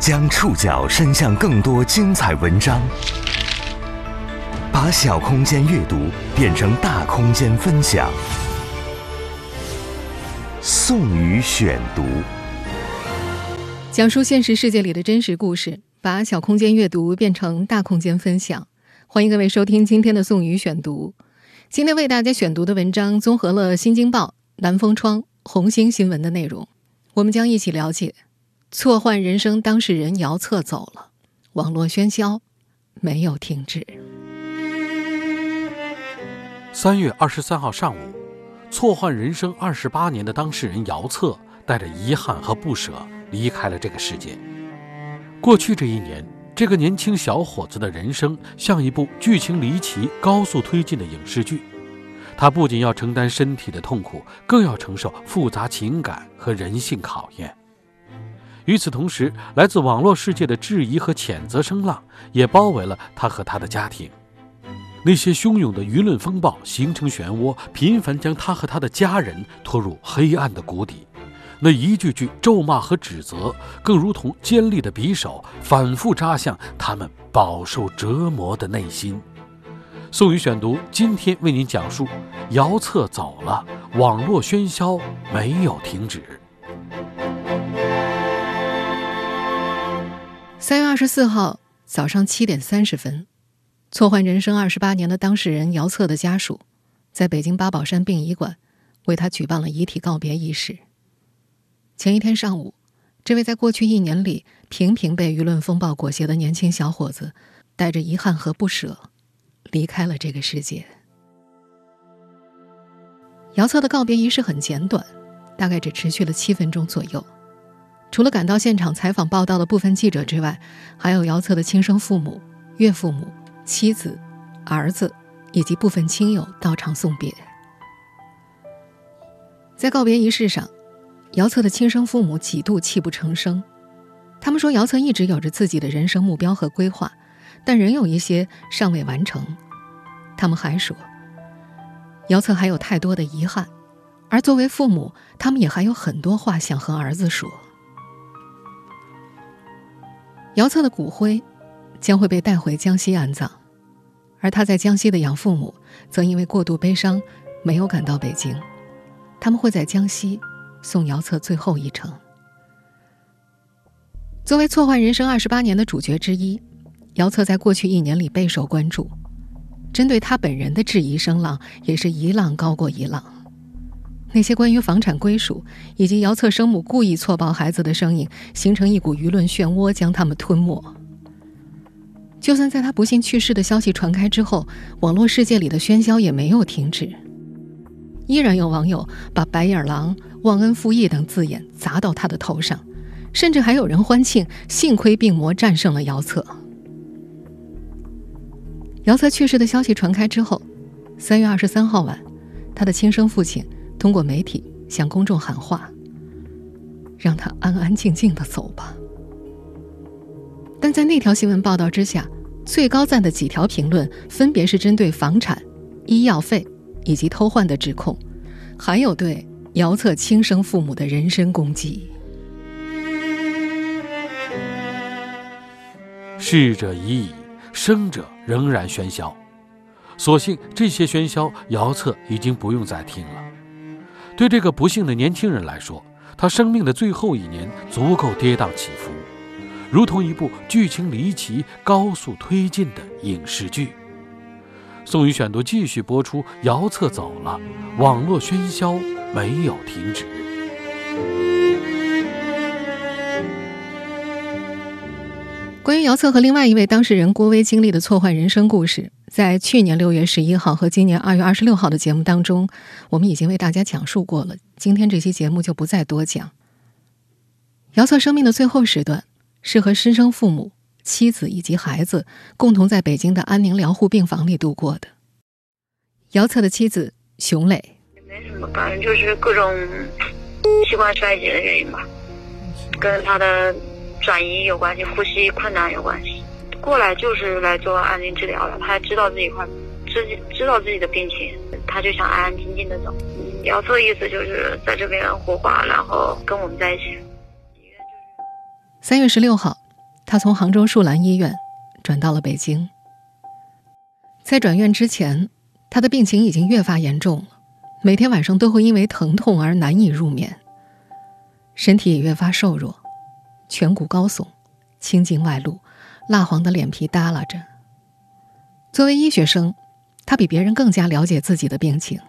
将触角伸向更多精彩文章，把小空间阅读变成大空间分享。宋宇选读，讲述现实世界里的真实故事，把小空间阅读变成大空间分享。欢迎各位收听今天的宋宇选读。今天为大家选读的文章综合了《新京报》、《南风窗》、《红星新闻》的内容，我们将一起了解。错换人生当事人姚策走了，网络喧嚣没有停止。三月二十三号上午，错换人生二十八年的当事人姚策带着遗憾和不舍离开了这个世界。过去这一年，这个年轻小伙子的人生像一部剧情离奇、高速推进的影视剧，他不仅要承担身体的痛苦，更要承受复杂情感和人性考验。与此同时，来自网络世界的质疑和谴责声浪也包围了他和他的家庭。那些汹涌的舆论风暴形成漩涡，频繁将他和他的家人拖入黑暗的谷底。那一句句咒骂和指责，更如同尖利的匕首，反复扎向他们饱受折磨的内心。宋宇选读，今天为您讲述：姚策走了，网络喧嚣没有停止。三月二十四号早上七点三十分，错换人生二十八年的当事人姚策的家属，在北京八宝山殡仪馆为他举办了遗体告别仪式。前一天上午，这位在过去一年里频频被舆论风暴裹挟的年轻小伙子，带着遗憾和不舍，离开了这个世界。姚策的告别仪式很简短，大概只持续了七分钟左右。除了赶到现场采访报道的部分记者之外，还有姚策的亲生父母、岳父母、妻子、儿子以及部分亲友到场送别。在告别仪式上，姚策的亲生父母几度泣不成声。他们说，姚策一直有着自己的人生目标和规划，但仍有一些尚未完成。他们还说，姚策还有太多的遗憾，而作为父母，他们也还有很多话想和儿子说。姚策的骨灰将会被带回江西安葬，而他在江西的养父母则因为过度悲伤没有赶到北京。他们会在江西送姚策最后一程。作为错换人生二十八年的主角之一，姚策在过去一年里备受关注，针对他本人的质疑声浪也是一浪高过一浪。那些关于房产归属以及姚策生母故意错报孩子的声音，形成一股舆论漩涡，将他们吞没。就算在他不幸去世的消息传开之后，网络世界里的喧嚣也没有停止，依然有网友把“白眼狼”“忘恩负义”等字眼砸到他的头上，甚至还有人欢庆幸亏病魔战胜了姚策。姚策去世的消息传开之后，三月二十三号晚，他的亲生父亲。通过媒体向公众喊话，让他安安静静的走吧。但在那条新闻报道之下，最高赞的几条评论分别是针对房产、医药费以及偷换的指控，还有对姚策亲生父母的人身攻击。逝者已矣，生者仍然喧嚣。所幸这些喧嚣，姚策已经不用再听了。对这个不幸的年轻人来说，他生命的最后一年足够跌宕起伏，如同一部剧情离奇、高速推进的影视剧。宋宇选读继续播出：姚策走了，网络喧嚣没有停止。关于姚策和另外一位当事人郭威经历的错换人生故事，在去年六月十一号和今年二月二十六号的节目当中，我们已经为大家讲述过了。今天这期节目就不再多讲。姚策生命的最后时段是和师生父母、妻子以及孩子共同在北京的安宁疗护病房里度过的。姚策的妻子熊磊，没什么，反正就是各种器官衰竭的原因吧，跟他的。转移有关系，呼吸困难有关系，过来就是来做安宁治疗的。他知道自己快，自己知道自己的病情，他就想安安静静的走。姚策的意思就是在这边火化，然后跟我们在一起。三月十六号，他从杭州树兰医院转到了北京。在转院之前，他的病情已经越发严重了，每天晚上都会因为疼痛而难以入眠，身体也越发瘦弱，颧骨高耸，青筋外露，蜡黄的脸皮耷拉着。作为医学生，他比别人更加了解自己的病情，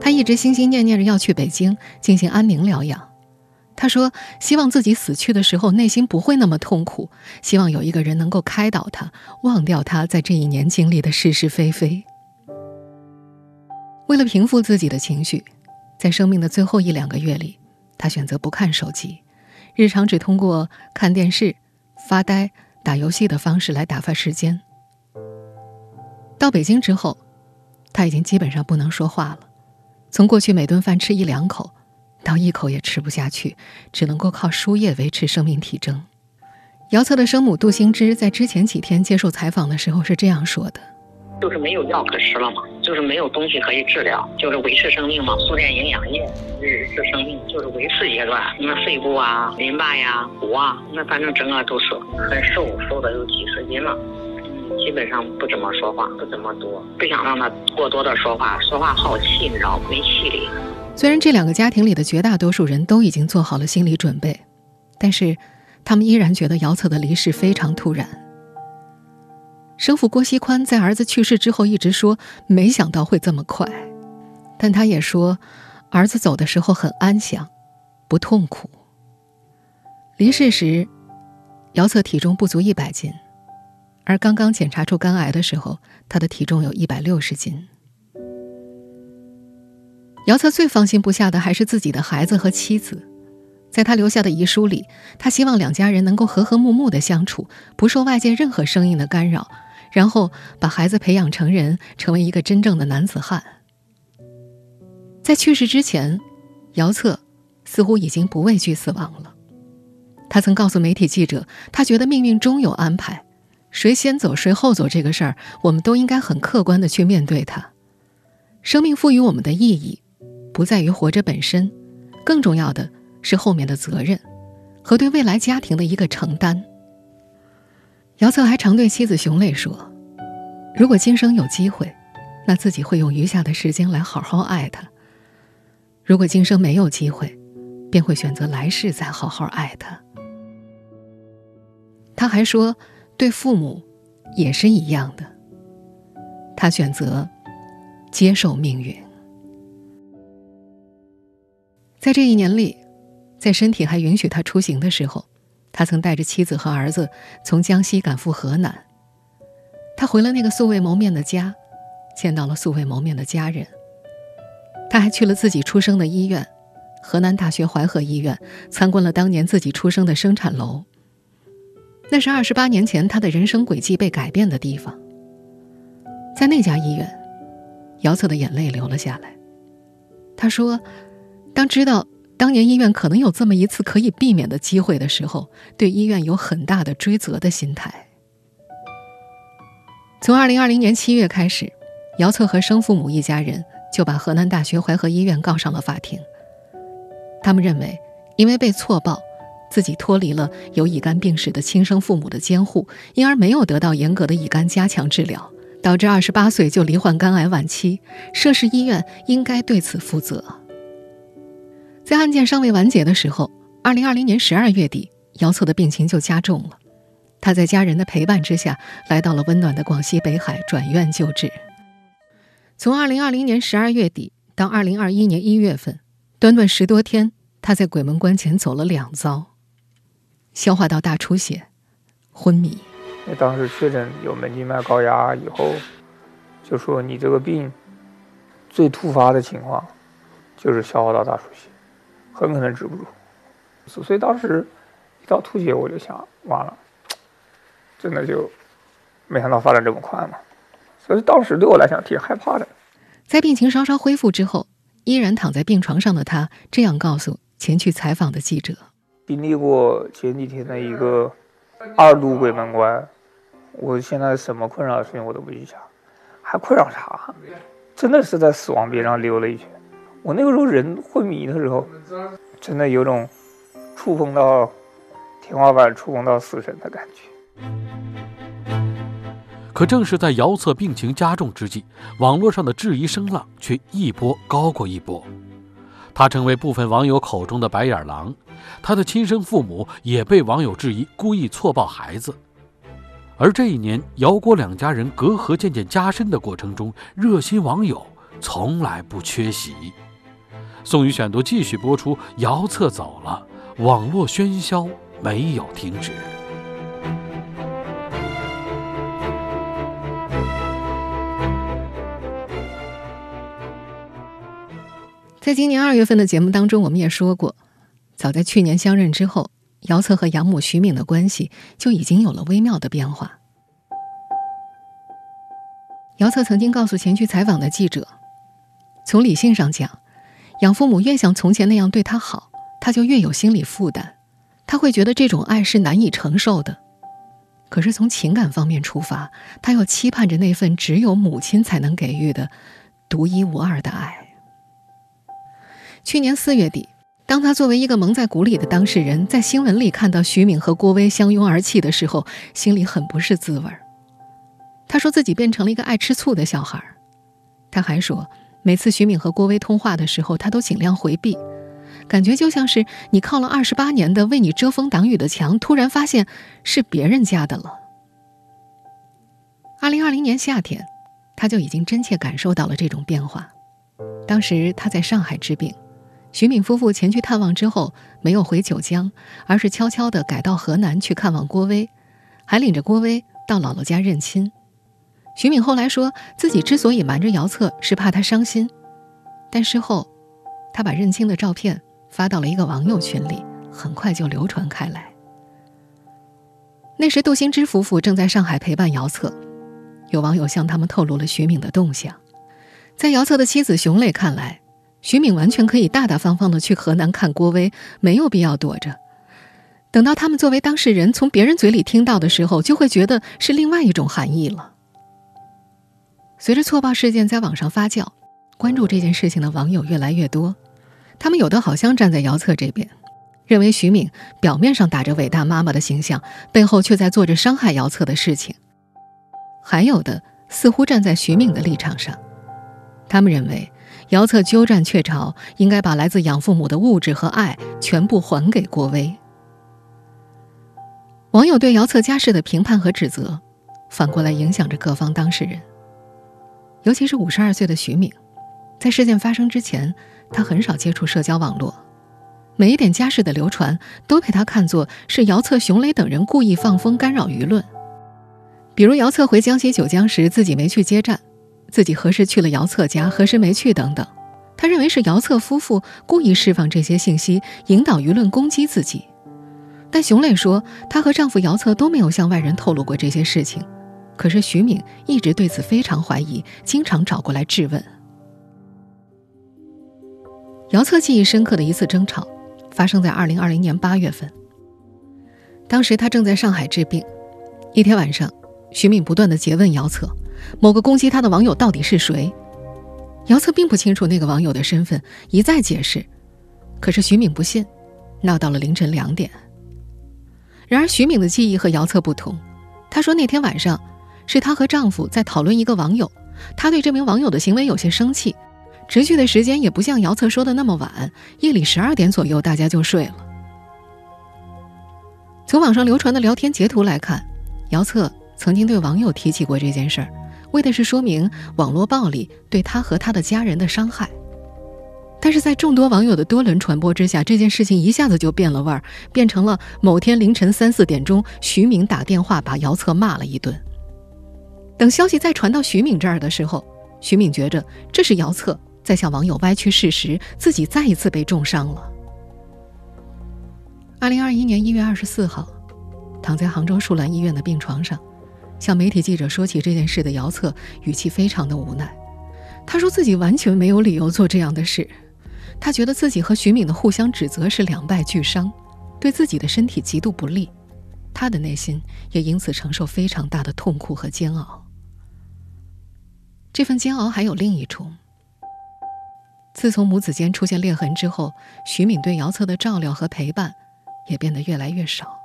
他一直心心念念着要去北京进行安宁疗养。他说：“希望自己死去的时候内心不会那么痛苦，希望有一个人能够开导他，忘掉他在这一年经历的是是非非。”为了平复自己的情绪，在生命的最后一两个月里，他选择不看手机，日常只通过看电视、发呆、打游戏的方式来打发时间。到北京之后，他已经基本上不能说话了，从过去每顿饭吃一两口。到一口也吃不下去，只能够靠输液维持生命体征。姚策的生母杜兴芝在之前几天接受采访的时候是这样说的：“就是没有药可吃了嘛，就是没有东西可以治疗，就是维持生命嘛，输点营养液维持生命，就是维持阶段。那肺部啊、淋巴呀、骨啊，那反正整个都是很瘦，瘦的有几十斤了。嗯，基本上不怎么说话，不怎么多，不想让他过多的说话，说话耗气，你知道没气力。”虽然这两个家庭里的绝大多数人都已经做好了心理准备，但是他们依然觉得姚策的离世非常突然。生父郭锡宽在儿子去世之后一直说没想到会这么快，但他也说儿子走的时候很安详，不痛苦。离世时，姚策体重不足一百斤，而刚刚检查出肝癌的时候，他的体重有一百六十斤。姚策最放心不下的还是自己的孩子和妻子，在他留下的遗书里，他希望两家人能够和和睦睦的相处，不受外界任何声音的干扰，然后把孩子培养成人，成为一个真正的男子汉。在去世之前，姚策似乎已经不畏惧死亡了。他曾告诉媒体记者，他觉得命运终有安排，谁先走谁后走这个事儿，我们都应该很客观的去面对它。生命赋予我们的意义。不在于活着本身，更重要的是后面的责任，和对未来家庭的一个承担。姚策还常对妻子熊磊说：“如果今生有机会，那自己会用余下的时间来好好爱他；如果今生没有机会，便会选择来世再好好爱他。”他还说：“对父母也是一样的，他选择接受命运。”在这一年里，在身体还允许他出行的时候，他曾带着妻子和儿子从江西赶赴河南。他回了那个素未谋面的家，见到了素未谋面的家人。他还去了自己出生的医院——河南大学淮河医院，参观了当年自己出生的生产楼。那是二十八年前他的人生轨迹被改变的地方。在那家医院，姚策的眼泪流了下来。他说。当知道当年医院可能有这么一次可以避免的机会的时候，对医院有很大的追责的心态。从二零二零年七月开始，姚策和生父母一家人就把河南大学淮河医院告上了法庭。他们认为，因为被错报，自己脱离了有乙肝病史的亲生父母的监护，因而没有得到严格的乙肝加强治疗，导致二十八岁就罹患肝癌晚期。涉事医院应该对此负责。在案件尚未完结的时候，二零二零年十二月底，姚策的病情就加重了。他在家人的陪伴之下，来到了温暖的广西北海转院救治。从二零二零年十二月底到二零二一年一月份，短短十多天，他在鬼门关前走了两遭：消化道大出血、昏迷。那当时确诊有门静脉高压以后，就说你这个病最突发的情况就是消化道大出血。很可能止不住，所以当时一到吐血，我就想完了，真的就没想到发展这么快嘛。所以当时对我来讲挺害怕的。在病情稍稍恢复之后，依然躺在病床上的他这样告诉前去采访的记者：“经历过前几天的一个二度鬼门关，我现在什么困扰的事情我都不去想，还困扰啥？真的是在死亡边上溜了一圈。”我那个时候人昏迷的时候，真的有种触碰到天花板触碰到死神的感觉。可正是在姚策病情加重之际，网络上的质疑声浪却一波高过一波。他成为部分网友口中的“白眼狼”，他的亲生父母也被网友质疑故意错抱孩子。而这一年，姚郭两家人隔阂渐渐加深的过程中，热心网友从来不缺席。宋宇选读继续播出，姚策走了，网络喧嚣没有停止。在今年二月份的节目当中，我们也说过，早在去年相认之后，姚策和养母徐敏的关系就已经有了微妙的变化。姚策曾经告诉前去采访的记者，从理性上讲，养父母越像从前那样对他好，他就越有心理负担，他会觉得这种爱是难以承受的。可是从情感方面出发，他又期盼着那份只有母亲才能给予的独一无二的爱。去年四月底，当他作为一个蒙在鼓里的当事人，在新闻里看到徐敏和郭威相拥而泣的时候，心里很不是滋味儿。他说自己变成了一个爱吃醋的小孩儿。他还说，每次徐敏和郭威通话的时候，他都尽量回避，感觉就像是你靠了二十八年的为你遮风挡雨的墙，突然发现是别人家的了。二零二零年夏天，他就已经真切感受到了这种变化。当时他在上海治病。徐敏夫妇前去探望之后，没有回九江，而是悄悄地改到河南去看望郭威，还领着郭威到姥姥家认亲。徐敏后来说自己之所以瞒着姚策，是怕他伤心。但事后，他把认亲的照片发到了一个网友群里，很快就流传开来。那时，杜兴之夫妇正在上海陪伴姚策，有网友向他们透露了徐敏的动向。在姚策的妻子熊磊看来，徐敏完全可以大大方方的去河南看郭威，没有必要躲着。等到他们作为当事人从别人嘴里听到的时候，就会觉得是另外一种含义了。随着错报事件在网上发酵，关注这件事情的网友越来越多。他们有的好像站在姚策这边，认为徐敏表面上打着伟大妈妈的形象，背后却在做着伤害姚策的事情；还有的似乎站在徐敏的立场上，他们认为。姚策鸠占鹊巢，应该把来自养父母的物质和爱全部还给郭威。网友对姚策家世的评判和指责，反过来影响着各方当事人。尤其是五十二岁的徐敏，在事件发生之前，他很少接触社交网络，每一点家事的流传都被他看作是姚策、熊磊等人故意放风干扰舆论。比如姚策回江西九江时，自己没去接站。自己何时去了姚策家，何时没去等等，他认为是姚策夫妇故意释放这些信息，引导舆论攻击自己。但熊磊说，她和丈夫姚策都没有向外人透露过这些事情。可是徐敏一直对此非常怀疑，经常找过来质问。姚策记忆深刻的一次争吵，发生在二零二零年八月份。当时他正在上海治病，一天晚上，徐敏不断的诘问姚策。某个攻击他的网友到底是谁？姚策并不清楚那个网友的身份，一再解释，可是徐敏不信，闹到了凌晨两点。然而徐敏的记忆和姚策不同，他说那天晚上是她和丈夫在讨论一个网友，她对这名网友的行为有些生气，持续的时间也不像姚策说的那么晚，夜里十二点左右大家就睡了。从网上流传的聊天截图来看，姚策曾经对网友提起过这件事儿。为的是说明网络暴力对他和他的家人的伤害，但是在众多网友的多轮传播之下，这件事情一下子就变了味儿，变成了某天凌晨三四点钟，徐敏打电话把姚策骂了一顿。等消息再传到徐敏这儿的时候，徐敏觉着这是姚策在向网友歪曲事实，自己再一次被重伤了。二零二一年一月二十四号，躺在杭州树兰医院的病床上。向媒体记者说起这件事的姚策语气非常的无奈，他说自己完全没有理由做这样的事，他觉得自己和徐敏的互相指责是两败俱伤，对自己的身体极度不利，他的内心也因此承受非常大的痛苦和煎熬。这份煎熬还有另一重，自从母子间出现裂痕之后，徐敏对姚策的照料和陪伴也变得越来越少。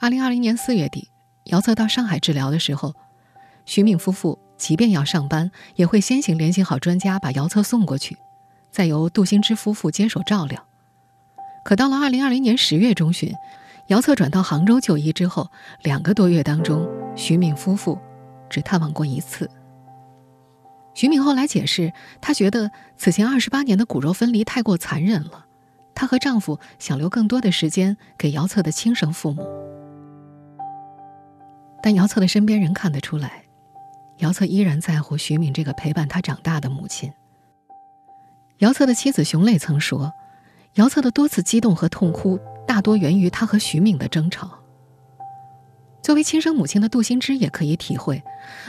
二零二零年四月底，姚策到上海治疗的时候，徐敏夫妇即便要上班，也会先行联系好专家，把姚策送过去，再由杜兴之夫妇接手照料。可到了二零二零年十月中旬，姚策转到杭州就医之后，两个多月当中，徐敏夫妇只探望过一次。徐敏后来解释，她觉得此前二十八年的骨肉分离太过残忍了，她和丈夫想留更多的时间给姚策的亲生父母。但姚策的身边人看得出来，姚策依然在乎徐敏这个陪伴他长大的母亲。姚策的妻子熊磊曾说，姚策的多次激动和痛哭，大多源于他和徐敏的争吵。作为亲生母亲的杜心之也可以体会，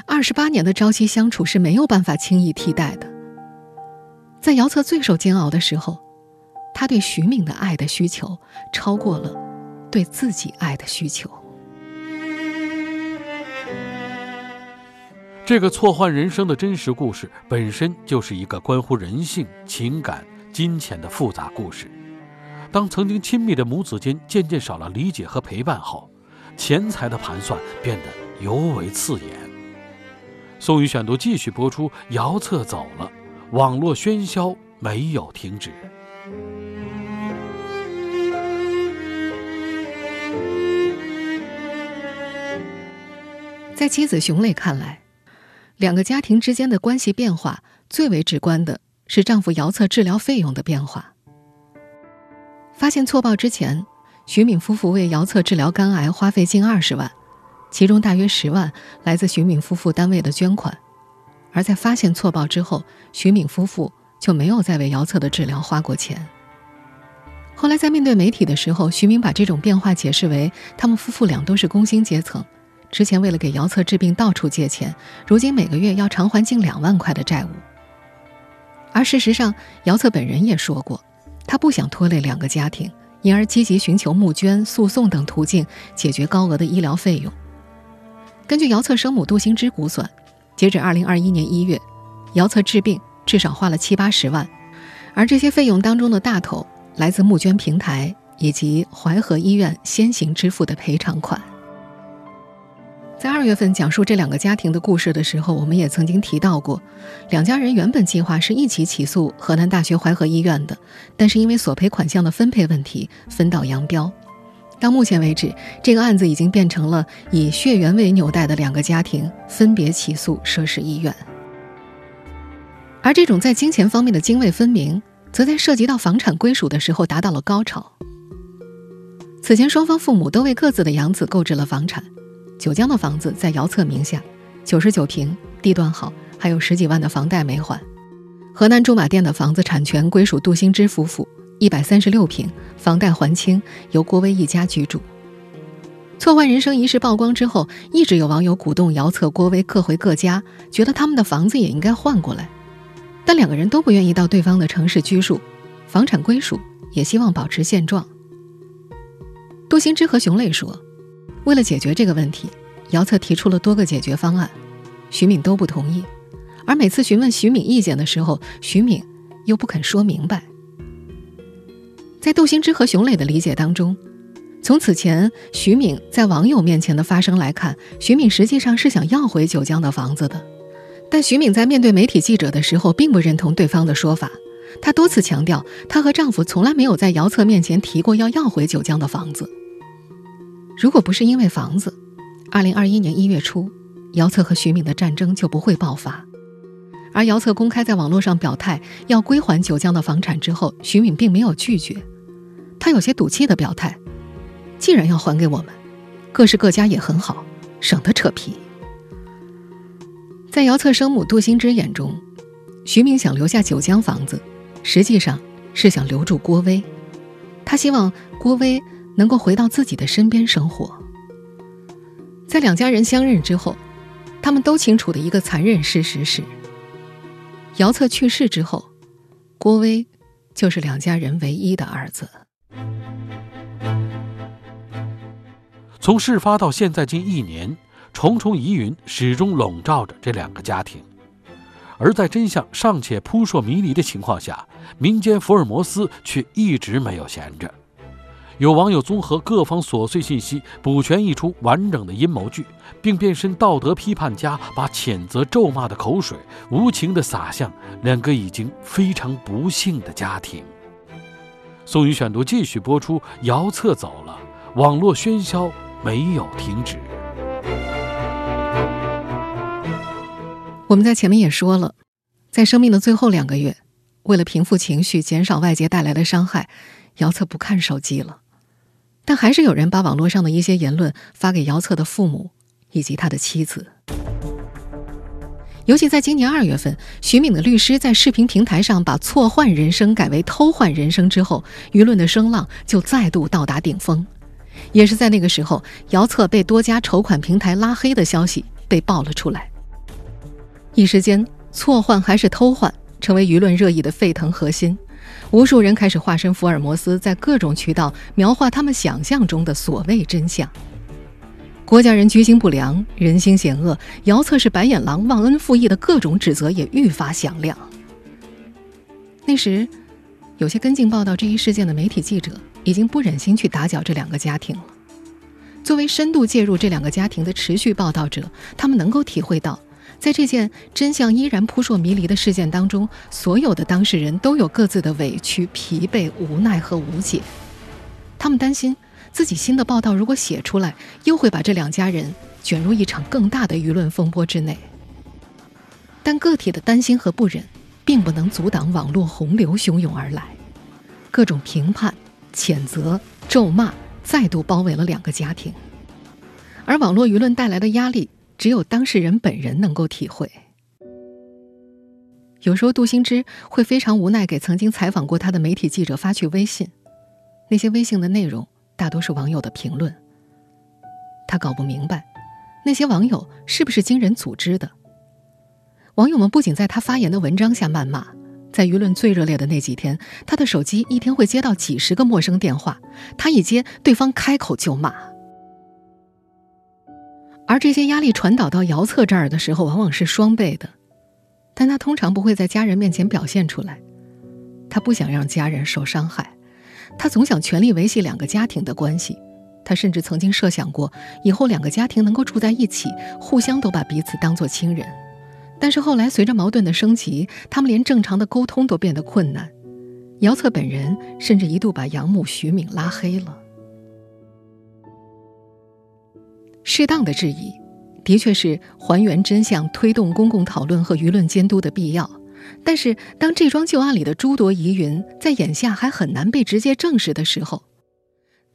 二十八年的朝夕相处是没有办法轻易替代的。在姚策最受煎熬的时候，他对徐敏的爱的需求超过了对自己爱的需求。这个错换人生的真实故事本身就是一个关乎人性、情感、金钱的复杂故事。当曾经亲密的母子间渐渐少了理解和陪伴后，钱财的盘算变得尤为刺眼。宋宇选读继续播出，姚策走了，网络喧嚣没有停止。在妻子熊磊看来，两个家庭之间的关系变化最为直观的是丈夫姚策治疗费用的变化。发现错报之前。徐敏夫妇为姚策治疗肝癌花费近二十万，其中大约十万来自徐敏夫妇单位的捐款。而在发现错报之后，徐敏夫妇就没有再为姚策的治疗花过钱。后来在面对媒体的时候，徐敏把这种变化解释为他们夫妇俩都是工薪阶层，之前为了给姚策治病到处借钱，如今每个月要偿还近两万块的债务。而事实上，姚策本人也说过，他不想拖累两个家庭。因而积极寻求募捐、诉讼等途径解决高额的医疗费用。根据姚策生母杜兴之估算，截止二零二一年一月，姚策治病至少花了七八十万，而这些费用当中的大头来自募捐平台以及淮河医院先行支付的赔偿款。在二月份讲述这两个家庭的故事的时候，我们也曾经提到过，两家人原本计划是一起起诉河南大学淮河医院的，但是因为索赔款项的分配问题分道扬镳。到目前为止，这个案子已经变成了以血缘为纽带的两个家庭分别起诉涉事医院，而这种在金钱方面的泾渭分明，则在涉及到房产归属的时候达到了高潮。此前，双方父母都为各自的养子购置了房产。九江的房子在姚策名下，九十九平，地段好，还有十几万的房贷没还。河南驻马店的房子产权归属杜兴之夫妇，一百三十六平，房贷还清，由郭威一家居住。错换人生一事曝光之后，一直有网友鼓动姚策、郭威各回各家，觉得他们的房子也应该换过来。但两个人都不愿意到对方的城市居住，房产归属也希望保持现状。杜兴之和熊磊说。为了解决这个问题，姚策提出了多个解决方案，徐敏都不同意。而每次询问徐敏意见的时候，徐敏又不肯说明白。在杜兴之和熊磊的理解当中，从此前徐敏在网友面前的发声来看，徐敏实际上是想要回九江的房子的。但徐敏在面对媒体记者的时候，并不认同对方的说法。她多次强调，她和丈夫从来没有在姚策面前提过要要回九江的房子。如果不是因为房子，二零二一年一月初，姚策和徐敏的战争就不会爆发。而姚策公开在网络上表态要归还九江的房产之后，徐敏并没有拒绝，他有些赌气的表态：“既然要还给我们，各是各家也很好，省得扯皮。”在姚策生母杜兴之眼中，徐敏想留下九江房子，实际上是想留住郭威，他希望郭威。能够回到自己的身边生活。在两家人相认之后，他们都清楚的一个残忍事实是：姚策去世之后，郭威就是两家人唯一的儿子。从事发到现在近一年，重重疑云始终笼罩着这两个家庭。而在真相尚且扑朔迷离的情况下，民间福尔摩斯却一直没有闲着。有网友综合各方琐碎信息，补全一出完整的阴谋剧，并变身道德批判家，把谴责咒骂的口水无情地洒向两个已经非常不幸的家庭。宋宇选读继续播出，姚策走了，网络喧嚣没有停止。我们在前面也说了，在生命的最后两个月，为了平复情绪、减少外界带来的伤害，姚策不看手机了。但还是有人把网络上的一些言论发给姚策的父母以及他的妻子。尤其在今年二月份，徐敏的律师在视频平台上把“错换人生”改为“偷换人生”之后，舆论的声浪就再度到达顶峰。也是在那个时候，姚策被多家筹款平台拉黑的消息被爆了出来。一时间，错换还是偷换，成为舆论热议的沸腾核心。无数人开始化身福尔摩斯，在各种渠道描画他们想象中的所谓真相。国家人居心不良，人心险恶，姚策是白眼狼、忘恩负义的各种指责也愈发响亮。那时，有些跟进报道这一事件的媒体记者已经不忍心去打搅这两个家庭了。作为深度介入这两个家庭的持续报道者，他们能够体会到。在这件真相依然扑朔迷离的事件当中，所有的当事人都有各自的委屈、疲惫、无奈和无解。他们担心自己新的报道如果写出来，又会把这两家人卷入一场更大的舆论风波之内。但个体的担心和不忍，并不能阻挡网络洪流汹涌而来，各种评判、谴责、咒骂再度包围了两个家庭，而网络舆论带来的压力。只有当事人本人能够体会。有时候，杜兴之会非常无奈，给曾经采访过他的媒体记者发去微信，那些微信的内容大多是网友的评论。他搞不明白，那些网友是不是经人组织的？网友们不仅在他发言的文章下谩骂，在舆论最热烈的那几天，他的手机一天会接到几十个陌生电话，他一接，对方开口就骂。而这些压力传导到姚策这儿的时候，往往是双倍的，但他通常不会在家人面前表现出来。他不想让家人受伤害，他总想全力维系两个家庭的关系。他甚至曾经设想过，以后两个家庭能够住在一起，互相都把彼此当作亲人。但是后来，随着矛盾的升级，他们连正常的沟通都变得困难。姚策本人甚至一度把养母徐敏拉黑了。适当的质疑，的确是还原真相、推动公共讨论和舆论监督的必要。但是，当这桩旧案里的诸多疑云在眼下还很难被直接证实的时候，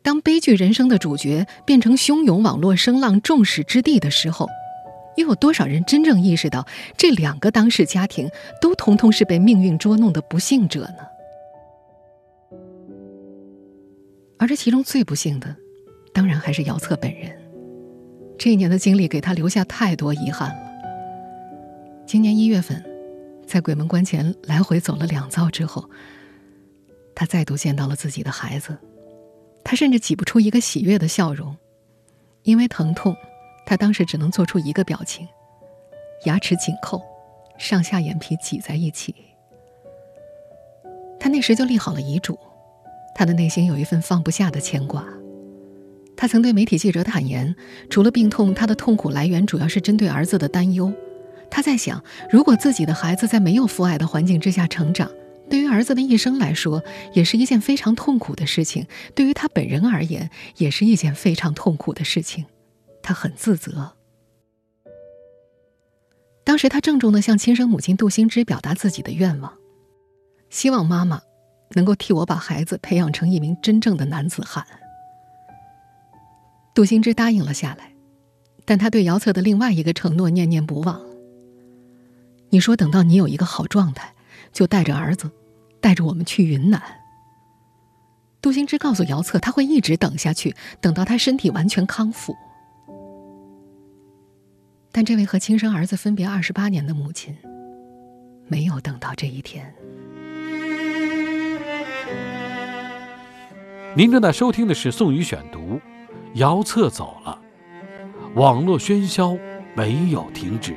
当悲剧人生的主角变成汹涌网络声浪众矢之的的时候，又有多少人真正意识到这两个当事家庭都通通是被命运捉弄的不幸者呢？而这其中最不幸的，当然还是姚策本人。这一年的经历给他留下太多遗憾了。今年一月份，在鬼门关前来回走了两遭之后，他再度见到了自己的孩子，他甚至挤不出一个喜悦的笑容，因为疼痛，他当时只能做出一个表情：牙齿紧扣，上下眼皮挤在一起。他那时就立好了遗嘱，他的内心有一份放不下的牵挂。他曾对媒体记者坦言，除了病痛，他的痛苦来源主要是针对儿子的担忧。他在想，如果自己的孩子在没有父爱的环境之下成长，对于儿子的一生来说，也是一件非常痛苦的事情；对于他本人而言，也是一件非常痛苦的事情。他很自责。当时，他郑重地向亲生母亲杜兴之表达自己的愿望，希望妈妈能够替我把孩子培养成一名真正的男子汉。杜兴之答应了下来，但他对姚策的另外一个承诺念念不忘。你说等到你有一个好状态，就带着儿子，带着我们去云南。杜兴之告诉姚策，他会一直等下去，等到他身体完全康复。但这位和亲生儿子分别二十八年的母亲，没有等到这一天。您正在收听的是宋宇选读。姚策走了，网络喧嚣没有停止。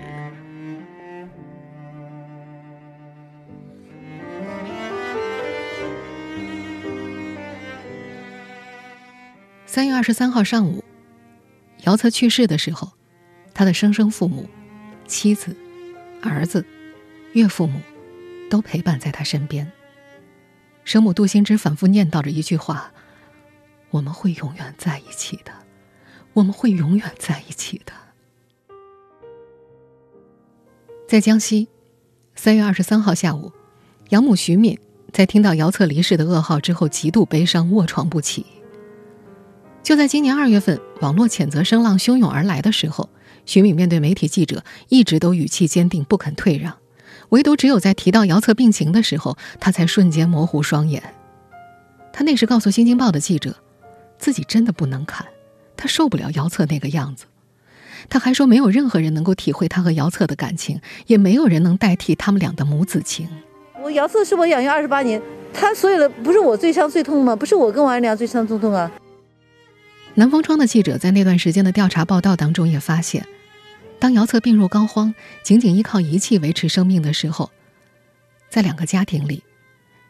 三月二十三号上午，姚策去世的时候，他的生身父母、妻子、儿子、岳父母都陪伴在他身边。生母杜兴之反复念叨着一句话：“我们会永远在一起的，我们会永远在一起的。”在江西，三月二十三号下午，养母徐敏在听到姚策离世的噩耗之后，极度悲伤，卧床不起。就在今年二月份，网络谴责声浪汹涌而来的时候，徐敏面对媒体记者，一直都语气坚定，不肯退让。唯独只有在提到姚策病情的时候，他才瞬间模糊双眼。他那时告诉《新京报》的记者，自己真的不能看，他受不了姚策那个样子。他还说，没有任何人能够体会他和姚策的感情，也没有人能代替他们俩的母子情。我姚策是我养育二十八年，他所有的不是我最伤最痛吗？不是我跟王二娘最伤最痛啊。南方窗的记者在那段时间的调查报道当中也发现，当姚策病入膏肓，仅仅依靠仪器维持生命的时候，在两个家庭里，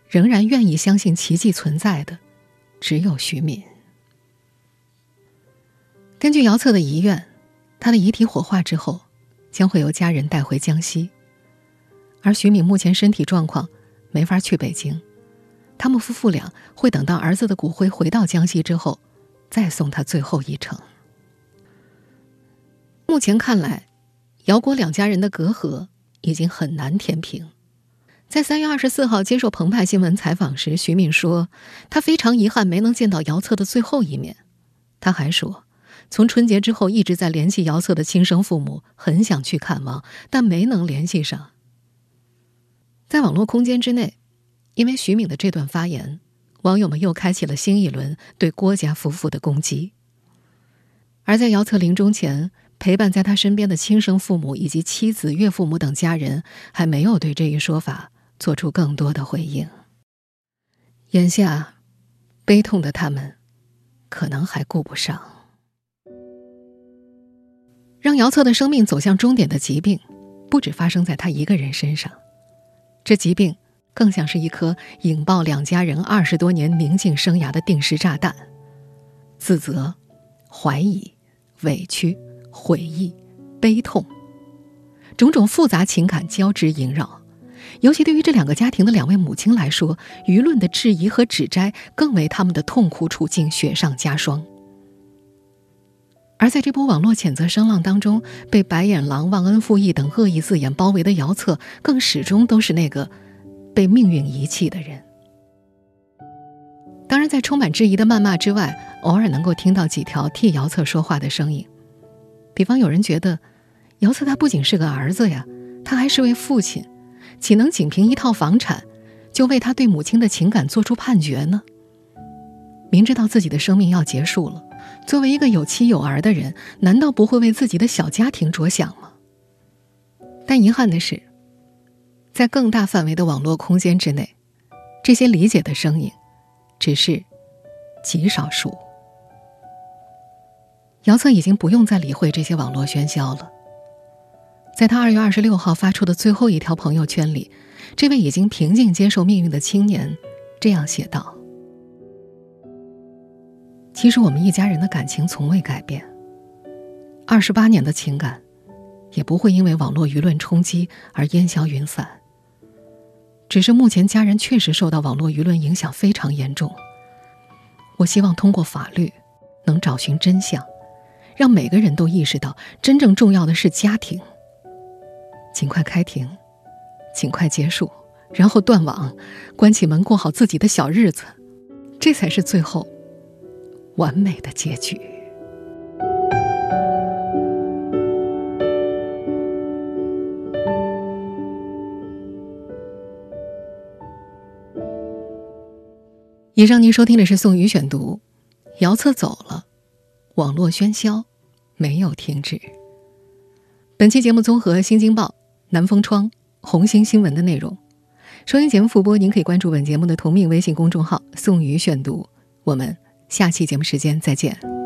仍然愿意相信奇迹存在的，只有徐敏。根据姚策的遗愿。他的遗体火化之后，将会由家人带回江西。而徐敏目前身体状况，没法去北京。他们夫妇俩会等到儿子的骨灰回到江西之后，再送他最后一程。目前看来，姚国两家人的隔阂已经很难填平。在三月二十四号接受澎湃新闻采访时，徐敏说，他非常遗憾没能见到姚策的最后一面。他还说。从春节之后一直在联系姚策的亲生父母，很想去看望，但没能联系上。在网络空间之内，因为徐敏的这段发言，网友们又开启了新一轮对郭家夫妇的攻击。而在姚策临终前，陪伴在他身边的亲生父母以及妻子、岳父母等家人，还没有对这一说法做出更多的回应。眼下，悲痛的他们，可能还顾不上。让姚策的生命走向终点的疾病，不止发生在他一个人身上，这疾病更像是一颗引爆两家人二十多年宁静生涯的定时炸弹。自责、怀疑、委屈、悔意、悲痛，种种复杂情感交织萦绕。尤其对于这两个家庭的两位母亲来说，舆论的质疑和指摘，更为他们的痛苦处境雪上加霜。而在这波网络谴责声浪当中，被白眼狼、忘恩负义等恶意字眼包围的姚策，更始终都是那个被命运遗弃的人。当然，在充满质疑的谩骂之外，偶尔能够听到几条替姚策说话的声音。比方，有人觉得，姚策他不仅是个儿子呀，他还是位父亲，岂能仅凭一套房产，就为他对母亲的情感做出判决呢？明知道自己的生命要结束了。作为一个有妻有儿的人，难道不会为自己的小家庭着想吗？但遗憾的是，在更大范围的网络空间之内，这些理解的声音只是极少数。姚策已经不用再理会这些网络喧嚣了。在他二月二十六号发出的最后一条朋友圈里，这位已经平静接受命运的青年这样写道。其实我们一家人的感情从未改变，二十八年的情感，也不会因为网络舆论冲击而烟消云散。只是目前家人确实受到网络舆论影响非常严重。我希望通过法律，能找寻真相，让每个人都意识到，真正重要的是家庭。尽快开庭，尽快结束，然后断网，关起门过好自己的小日子，这才是最后。完美的结局。以上您收听的是宋宇选读，姚策走了，网络喧嚣没有停止。本期节目综合《新京报》《南风窗》《红星新闻》的内容。收音节目复播，您可以关注本节目的同名微信公众号“宋宇选读”。我们。下期节目时间再见。